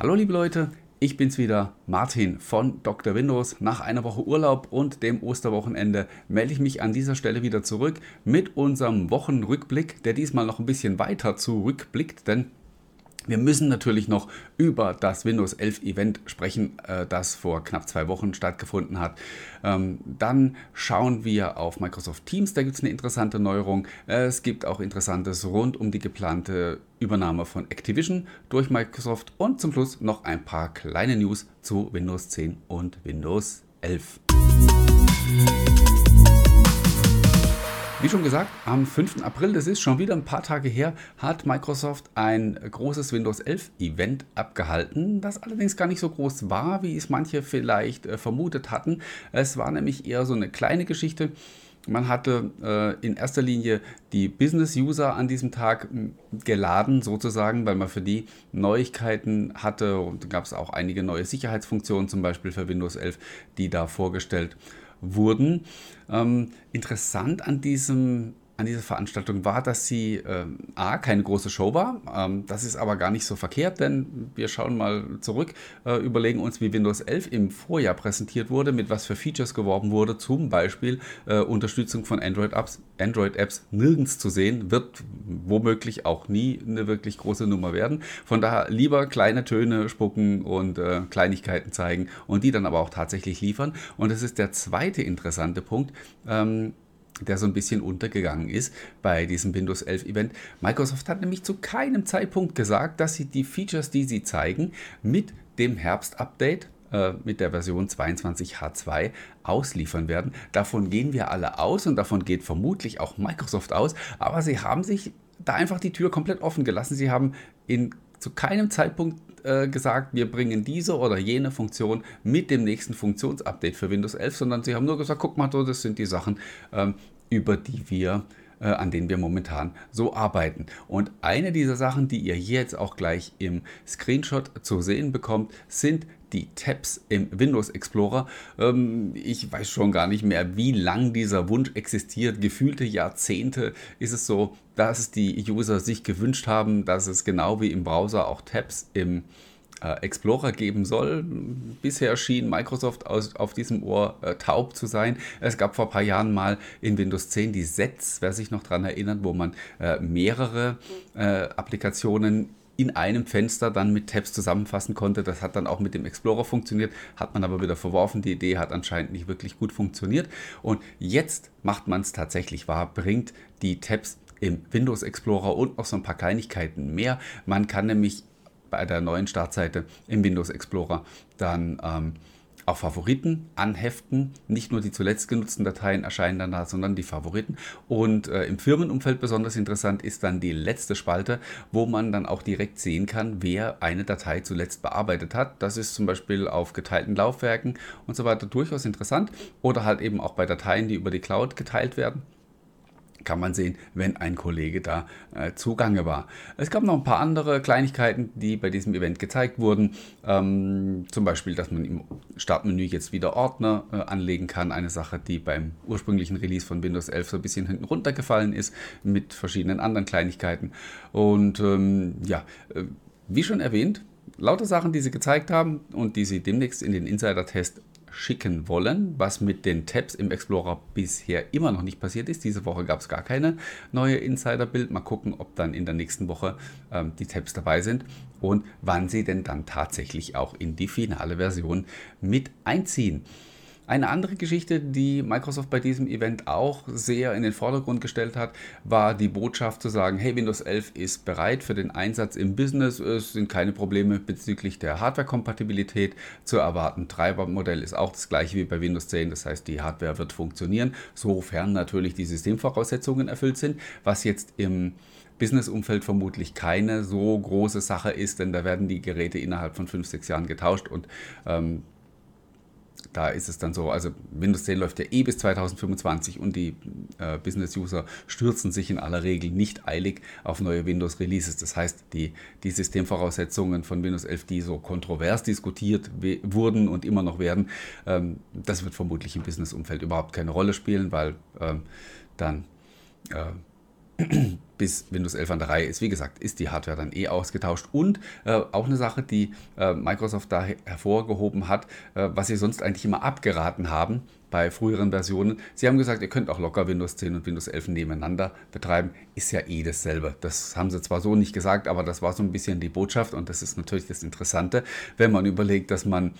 Hallo liebe Leute, ich bin's wieder, Martin von Dr. Windows. Nach einer Woche Urlaub und dem Osterwochenende melde ich mich an dieser Stelle wieder zurück mit unserem Wochenrückblick, der diesmal noch ein bisschen weiter zurückblickt, denn wir müssen natürlich noch über das Windows 11 Event sprechen, äh, das vor knapp zwei Wochen stattgefunden hat. Ähm, dann schauen wir auf Microsoft Teams, da gibt es eine interessante Neuerung. Es gibt auch Interessantes rund um die geplante Übernahme von Activision durch Microsoft und zum Schluss noch ein paar kleine News zu Windows 10 und Windows 11. Wie schon gesagt, am 5. April, das ist schon wieder ein paar Tage her, hat Microsoft ein großes Windows 11 Event abgehalten, das allerdings gar nicht so groß war, wie es manche vielleicht äh, vermutet hatten. Es war nämlich eher so eine kleine Geschichte. Man hatte äh, in erster Linie die Business-User an diesem Tag geladen, sozusagen, weil man für die Neuigkeiten hatte und gab es auch einige neue Sicherheitsfunktionen, zum Beispiel für Windows 11, die da vorgestellt wurden. Ähm, interessant an diesem an dieser Veranstaltung war, dass sie äh, A, keine große Show war. Ähm, das ist aber gar nicht so verkehrt, denn wir schauen mal zurück, äh, überlegen uns, wie Windows 11 im Vorjahr präsentiert wurde, mit was für Features geworben wurde, zum Beispiel äh, Unterstützung von Android-Apps Android -Apps nirgends zu sehen, wird womöglich auch nie eine wirklich große Nummer werden. Von daher lieber kleine Töne spucken und äh, Kleinigkeiten zeigen und die dann aber auch tatsächlich liefern. Und das ist der zweite interessante Punkt. Ähm, der so ein bisschen untergegangen ist bei diesem Windows 11 Event. Microsoft hat nämlich zu keinem Zeitpunkt gesagt, dass sie die Features, die sie zeigen, mit dem Herbst-Update äh, mit der Version 22H2 ausliefern werden. Davon gehen wir alle aus und davon geht vermutlich auch Microsoft aus, aber sie haben sich da einfach die Tür komplett offen gelassen. Sie haben in zu keinem Zeitpunkt äh, gesagt, wir bringen diese oder jene Funktion mit dem nächsten Funktionsupdate für Windows 11, sondern sie haben nur gesagt, guck mal, das sind die Sachen, ähm, über die wir äh, an denen wir momentan so arbeiten. Und eine dieser Sachen, die ihr jetzt auch gleich im Screenshot zu sehen bekommt, sind die Tabs im Windows Explorer. Ähm, ich weiß schon gar nicht mehr, wie lang dieser Wunsch existiert. Gefühlte Jahrzehnte ist es so, dass die User sich gewünscht haben, dass es genau wie im Browser auch Tabs im äh, Explorer geben soll. Bisher schien Microsoft aus, auf diesem Ohr äh, taub zu sein. Es gab vor ein paar Jahren mal in Windows 10 die Sets, wer sich noch daran erinnert, wo man äh, mehrere äh, Applikationen in einem Fenster dann mit Tabs zusammenfassen konnte. Das hat dann auch mit dem Explorer funktioniert, hat man aber wieder verworfen. Die Idee hat anscheinend nicht wirklich gut funktioniert. Und jetzt macht man es tatsächlich wahr, bringt die Tabs im Windows Explorer und noch so ein paar Kleinigkeiten mehr. Man kann nämlich bei der neuen Startseite im Windows Explorer dann ähm, auch Favoriten anheften. Nicht nur die zuletzt genutzten Dateien erscheinen dann da, sondern die Favoriten. Und äh, im Firmenumfeld besonders interessant ist dann die letzte Spalte, wo man dann auch direkt sehen kann, wer eine Datei zuletzt bearbeitet hat. Das ist zum Beispiel auf geteilten Laufwerken und so weiter durchaus interessant. Oder halt eben auch bei Dateien, die über die Cloud geteilt werden kann man sehen, wenn ein Kollege da äh, zugange war. Es gab noch ein paar andere Kleinigkeiten, die bei diesem Event gezeigt wurden. Ähm, zum Beispiel, dass man im Startmenü jetzt wieder Ordner äh, anlegen kann. Eine Sache, die beim ursprünglichen Release von Windows 11 so ein bisschen hinten runtergefallen ist, mit verschiedenen anderen Kleinigkeiten. Und ähm, ja, äh, wie schon erwähnt, lauter Sachen, die sie gezeigt haben und die sie demnächst in den Insider-Test schicken wollen, was mit den Tabs im Explorer bisher immer noch nicht passiert ist. Diese Woche gab es gar keine neue Insider-Bild. Mal gucken, ob dann in der nächsten Woche ähm, die Tabs dabei sind und wann sie denn dann tatsächlich auch in die finale Version mit einziehen. Eine andere Geschichte, die Microsoft bei diesem Event auch sehr in den Vordergrund gestellt hat, war die Botschaft zu sagen, hey, Windows 11 ist bereit für den Einsatz im Business. Es sind keine Probleme bezüglich der Hardware-Kompatibilität zu erwarten. Treibermodell ist auch das gleiche wie bei Windows 10, das heißt, die Hardware wird funktionieren, sofern natürlich die Systemvoraussetzungen erfüllt sind, was jetzt im Business-Umfeld vermutlich keine so große Sache ist, denn da werden die Geräte innerhalb von 5, 6 Jahren getauscht und ähm, da ist es dann so, also Windows 10 läuft ja eh bis 2025 und die äh, Business-User stürzen sich in aller Regel nicht eilig auf neue Windows-Releases. Das heißt, die, die Systemvoraussetzungen von Windows 11, die so kontrovers diskutiert wurden und immer noch werden, ähm, das wird vermutlich im Business-Umfeld überhaupt keine Rolle spielen, weil ähm, dann äh, bis Windows 11 an der Reihe ist. Wie gesagt, ist die Hardware dann eh ausgetauscht. Und äh, auch eine Sache, die äh, Microsoft da hervorgehoben hat, äh, was sie sonst eigentlich immer abgeraten haben bei früheren Versionen. Sie haben gesagt, ihr könnt auch locker Windows 10 und Windows 11 nebeneinander betreiben. Ist ja eh dasselbe. Das haben sie zwar so nicht gesagt, aber das war so ein bisschen die Botschaft und das ist natürlich das Interessante, wenn man überlegt, dass man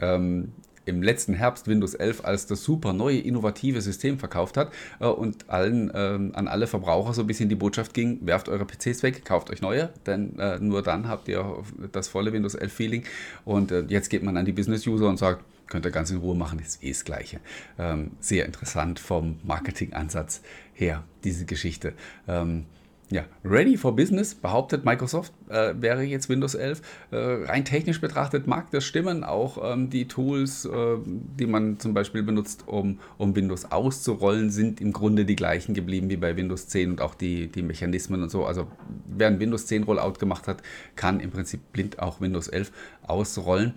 ähm, im letzten Herbst Windows 11 als das super neue, innovative System verkauft hat äh, und allen, äh, an alle Verbraucher so ein bisschen die Botschaft ging, werft eure PCs weg, kauft euch neue, denn äh, nur dann habt ihr das volle Windows 11 Feeling. Und äh, jetzt geht man an die Business-User und sagt, könnt ihr ganz in Ruhe machen, ist eh das Gleiche. Ähm, sehr interessant vom Marketingansatz her, diese Geschichte. Ähm, ja, ready for business, behauptet Microsoft, äh, wäre jetzt Windows 11. Äh, rein technisch betrachtet mag das stimmen. Auch ähm, die Tools, äh, die man zum Beispiel benutzt, um, um Windows auszurollen, sind im Grunde die gleichen geblieben wie bei Windows 10 und auch die, die Mechanismen und so. Also wer ein Windows 10 Rollout gemacht hat, kann im Prinzip blind auch Windows 11 ausrollen.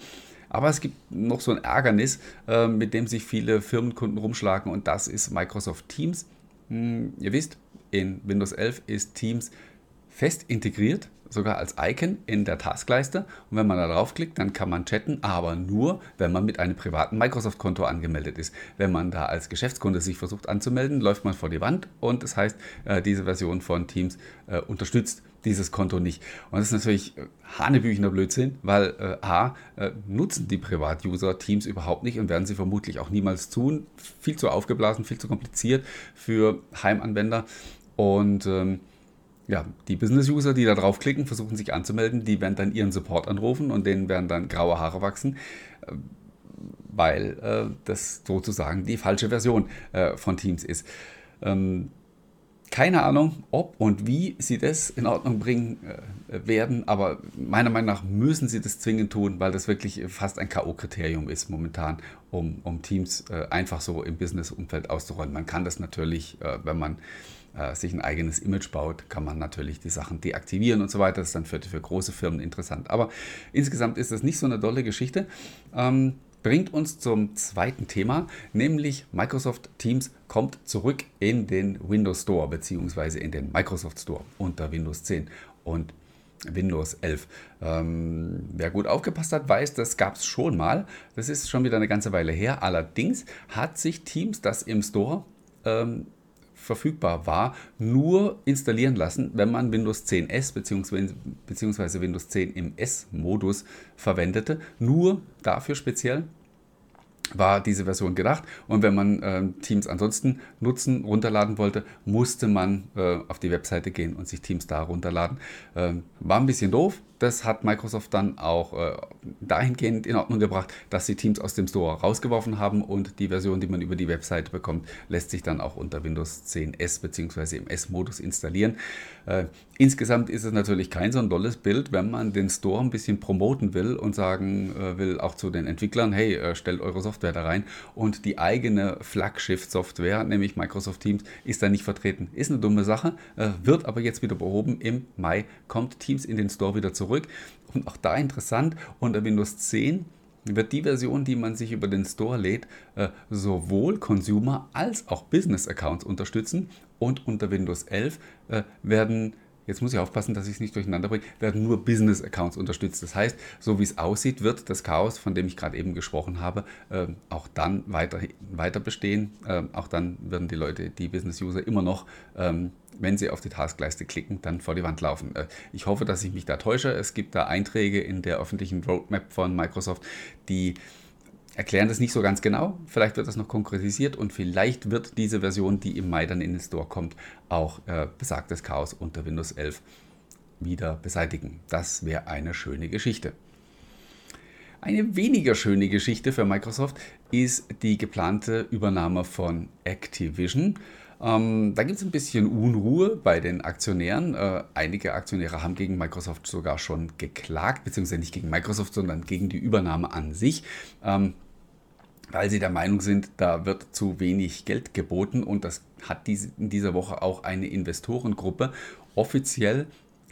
Aber es gibt noch so ein Ärgernis, äh, mit dem sich viele Firmenkunden rumschlagen und das ist Microsoft Teams. Hm, ihr wisst, in Windows 11 ist Teams fest integriert, sogar als Icon in der Taskleiste. Und wenn man da draufklickt, dann kann man chatten, aber nur, wenn man mit einem privaten Microsoft-Konto angemeldet ist. Wenn man da als Geschäftskunde sich versucht anzumelden, läuft man vor die Wand und das heißt, äh, diese Version von Teams äh, unterstützt dieses Konto nicht. Und das ist natürlich äh, hanebüchener Blödsinn, weil äh, A, äh, nutzen die Privatuser Teams überhaupt nicht und werden sie vermutlich auch niemals tun. Viel zu aufgeblasen, viel zu kompliziert für Heimanwender. Und ähm, ja, die Business-User, die da draufklicken, versuchen sich anzumelden, die werden dann ihren Support anrufen und denen werden dann graue Haare wachsen, äh, weil äh, das sozusagen die falsche Version äh, von Teams ist. Ähm, keine Ahnung, ob und wie sie das in Ordnung bringen äh, werden, aber meiner Meinung nach müssen sie das zwingend tun, weil das wirklich fast ein K.O.-Kriterium ist momentan, um, um Teams äh, einfach so im Business-Umfeld auszurollen. Man kann das natürlich, äh, wenn man äh, sich ein eigenes Image baut, kann man natürlich die Sachen deaktivieren und so weiter. Das ist dann für, für große Firmen interessant. Aber insgesamt ist das nicht so eine dolle Geschichte. Ähm, bringt uns zum zweiten Thema, nämlich Microsoft Teams kommt zurück in den Windows Store bzw. in den Microsoft Store unter Windows 10 und Windows 11. Ähm, wer gut aufgepasst hat, weiß, das gab es schon mal. Das ist schon wieder eine ganze Weile her. Allerdings hat sich Teams das im Store ähm, verfügbar war, nur installieren lassen, wenn man Windows 10 S bzw. Windows 10 im S-Modus verwendete. Nur dafür speziell war diese Version gedacht. Und wenn man äh, Teams ansonsten nutzen, runterladen wollte, musste man äh, auf die Webseite gehen und sich Teams da runterladen. Ähm, war ein bisschen doof, das hat Microsoft dann auch äh, dahingehend in Ordnung gebracht, dass sie Teams aus dem Store rausgeworfen haben und die Version, die man über die Webseite bekommt, lässt sich dann auch unter Windows 10 S bzw. im S-Modus installieren. Äh, insgesamt ist es natürlich kein so ein tolles Bild, wenn man den Store ein bisschen promoten will und sagen äh, will auch zu den Entwicklern, hey, äh, stellt eure Software da rein und die eigene Flaggschiff-Software, nämlich Microsoft Teams, ist da nicht vertreten. Ist eine dumme Sache, äh, wird aber jetzt wieder behoben. Im Mai kommt Teams in den Store wieder zurück zurück. Und auch da interessant, unter Windows 10 wird die Version, die man sich über den Store lädt, äh, sowohl Consumer als auch Business Accounts unterstützen. Und unter Windows 11 äh, werden jetzt muss ich aufpassen, dass ich es nicht durcheinander bringe, werden nur Business-Accounts unterstützt. Das heißt, so wie es aussieht, wird das Chaos, von dem ich gerade eben gesprochen habe, äh, auch dann weiter, weiter bestehen. Äh, auch dann werden die Leute, die Business-User immer noch, ähm, wenn sie auf die Taskleiste klicken, dann vor die Wand laufen. Äh, ich hoffe, dass ich mich da täusche. Es gibt da Einträge in der öffentlichen Roadmap von Microsoft, die erklären das nicht so ganz genau. Vielleicht wird das noch konkretisiert und vielleicht wird diese Version, die im Mai dann in den Store kommt, auch äh, besagtes Chaos unter Windows 11 wieder beseitigen. Das wäre eine schöne Geschichte. Eine weniger schöne Geschichte für Microsoft ist die geplante Übernahme von Activision. Ähm, da gibt es ein bisschen Unruhe bei den Aktionären. Äh, einige Aktionäre haben gegen Microsoft sogar schon geklagt, beziehungsweise nicht gegen Microsoft, sondern gegen die Übernahme an sich. Ähm, weil sie der Meinung sind, da wird zu wenig Geld geboten und das hat in dieser Woche auch eine Investorengruppe offiziell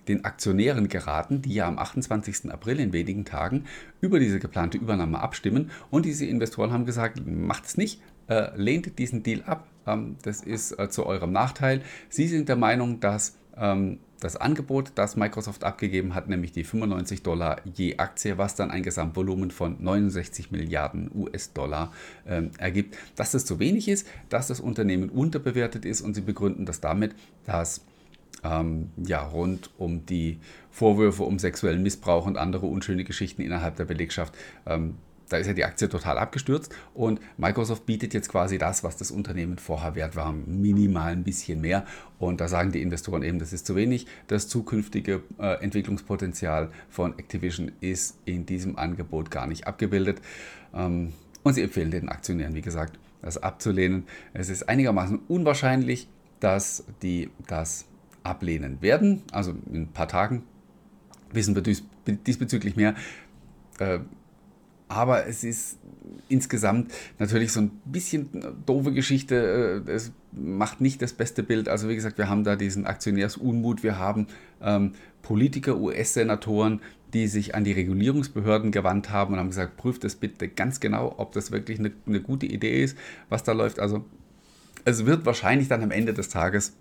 den Aktionären geraten, die ja am 28. April in wenigen Tagen über diese geplante Übernahme abstimmen. Und diese Investoren haben gesagt, macht es nicht, äh, lehnt diesen Deal ab. Ähm, das ist äh, zu eurem Nachteil. Sie sind der Meinung, dass das Angebot, das Microsoft abgegeben hat, nämlich die 95 Dollar je Aktie, was dann ein Gesamtvolumen von 69 Milliarden US-Dollar ähm, ergibt. Dass das zu wenig ist, dass das Unternehmen unterbewertet ist und sie begründen das damit, dass ähm, ja, rund um die Vorwürfe um sexuellen Missbrauch und andere unschöne Geschichten innerhalb der Belegschaft ähm, da ist ja die Aktie total abgestürzt und Microsoft bietet jetzt quasi das, was das Unternehmen vorher wert war, minimal ein bisschen mehr. Und da sagen die Investoren eben, das ist zu wenig. Das zukünftige äh, Entwicklungspotenzial von Activision ist in diesem Angebot gar nicht abgebildet. Ähm, und sie empfehlen den Aktionären, wie gesagt, das abzulehnen. Es ist einigermaßen unwahrscheinlich, dass die das ablehnen werden. Also in ein paar Tagen wissen wir dies, diesbezüglich mehr. Äh, aber es ist insgesamt natürlich so ein bisschen doofe Geschichte. Äh, es macht nicht das beste Bild. Also wie gesagt, wir haben da diesen Aktionärsunmut, wir haben ähm, Politiker, US-Senatoren, die sich an die Regulierungsbehörden gewandt haben und haben gesagt, prüft das bitte ganz genau, ob das wirklich eine, eine gute Idee ist, was da läuft. Also es wird wahrscheinlich dann am Ende des Tages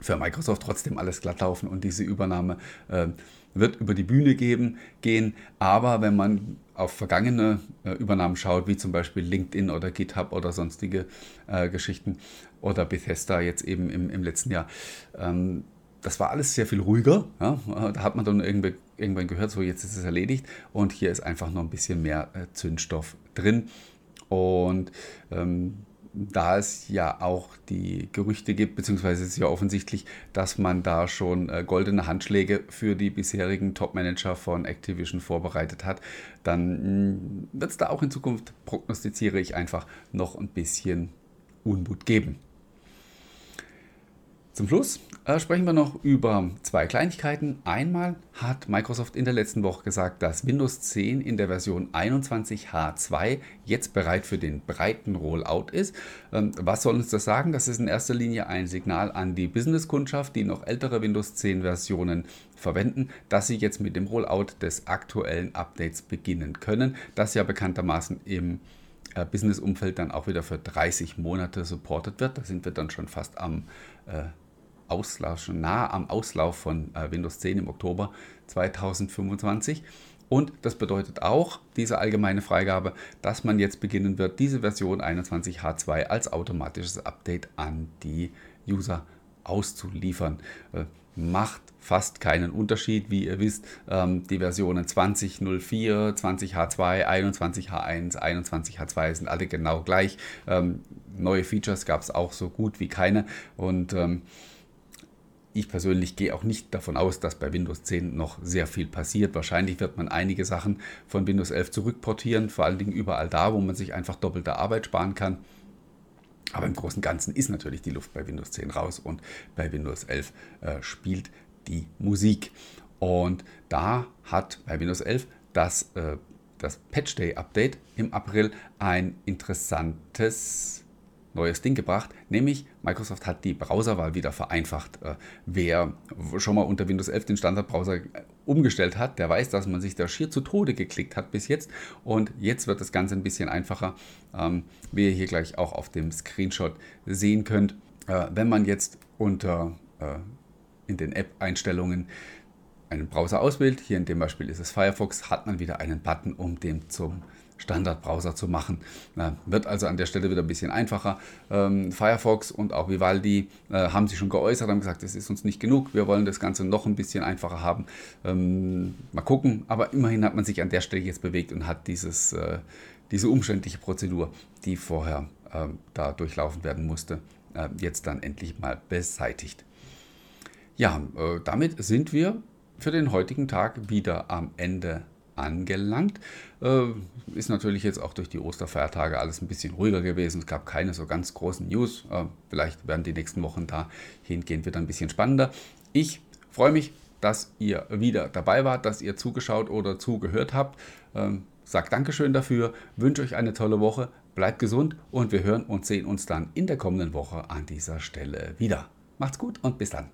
für Microsoft trotzdem alles glatt laufen und diese Übernahme äh, wird über die Bühne geben, gehen. Aber wenn man auf vergangene äh, Übernahmen schaut, wie zum Beispiel LinkedIn oder GitHub oder sonstige äh, Geschichten oder Bethesda jetzt eben im, im letzten Jahr, ähm, das war alles sehr viel ruhiger. Ja? Da hat man dann irgendwann gehört, so jetzt ist es erledigt und hier ist einfach noch ein bisschen mehr äh, Zündstoff drin. Und ähm, da es ja auch die Gerüchte gibt, beziehungsweise es ist ja offensichtlich, dass man da schon äh, goldene Handschläge für die bisherigen Top-Manager von Activision vorbereitet hat, dann mm, wird es da auch in Zukunft, prognostiziere ich einfach, noch ein bisschen Unmut geben. Zum Schluss äh, sprechen wir noch über zwei Kleinigkeiten. Einmal hat Microsoft in der letzten Woche gesagt, dass Windows 10 in der Version 21H2 jetzt bereit für den breiten Rollout ist. Ähm, was soll uns das sagen? Das ist in erster Linie ein Signal an die Business-Kundschaft, die noch ältere Windows 10 Versionen verwenden, dass sie jetzt mit dem Rollout des aktuellen Updates beginnen können, das ja bekanntermaßen im äh, Business-Umfeld dann auch wieder für 30 Monate supportet wird. Da sind wir dann schon fast am äh, Auslauf, schon nah am Auslauf von äh, Windows 10 im Oktober 2025. Und das bedeutet auch, diese allgemeine Freigabe, dass man jetzt beginnen wird, diese Version 21H2 als automatisches Update an die User auszuliefern. Äh, macht fast keinen Unterschied, wie ihr wisst. Ähm, die Versionen 20.04, 20H2, 21H1, 21H2 sind alle genau gleich. Ähm, neue Features gab es auch so gut wie keine. Und ähm, ich persönlich gehe auch nicht davon aus, dass bei Windows 10 noch sehr viel passiert. Wahrscheinlich wird man einige Sachen von Windows 11 zurückportieren, vor allen Dingen überall da, wo man sich einfach doppelte Arbeit sparen kann. Aber im Großen und Ganzen ist natürlich die Luft bei Windows 10 raus und bei Windows 11 äh, spielt die Musik. Und da hat bei Windows 11 das, äh, das Patch Day Update im April ein interessantes neues Ding gebracht, nämlich Microsoft hat die Browserwahl wieder vereinfacht. Äh, wer schon mal unter Windows 11 den Standardbrowser äh, umgestellt hat, der weiß, dass man sich da schier zu Tode geklickt hat bis jetzt und jetzt wird das Ganze ein bisschen einfacher, ähm, wie ihr hier gleich auch auf dem Screenshot sehen könnt. Äh, wenn man jetzt unter in den App-Einstellungen einen Browser auswählt, hier in dem Beispiel ist es Firefox, hat man wieder einen Button, um den zum Standardbrowser zu machen. Na, wird also an der Stelle wieder ein bisschen einfacher. Ähm, Firefox und auch Vivaldi äh, haben sich schon geäußert, haben gesagt, das ist uns nicht genug, wir wollen das Ganze noch ein bisschen einfacher haben. Ähm, mal gucken, aber immerhin hat man sich an der Stelle jetzt bewegt und hat dieses, äh, diese umständliche Prozedur, die vorher äh, da durchlaufen werden musste, äh, jetzt dann endlich mal beseitigt. Ja, äh, damit sind wir für den heutigen Tag wieder am Ende angelangt. Äh, ist natürlich jetzt auch durch die Osterfeiertage alles ein bisschen ruhiger gewesen. Es gab keine so ganz großen News. Äh, vielleicht werden die nächsten Wochen dahingehend wieder ein bisschen spannender. Ich freue mich, dass ihr wieder dabei wart, dass ihr zugeschaut oder zugehört habt. Ähm, sagt Dankeschön dafür, wünsche euch eine tolle Woche, bleibt gesund und wir hören und sehen uns dann in der kommenden Woche an dieser Stelle wieder. Macht's gut und bis dann.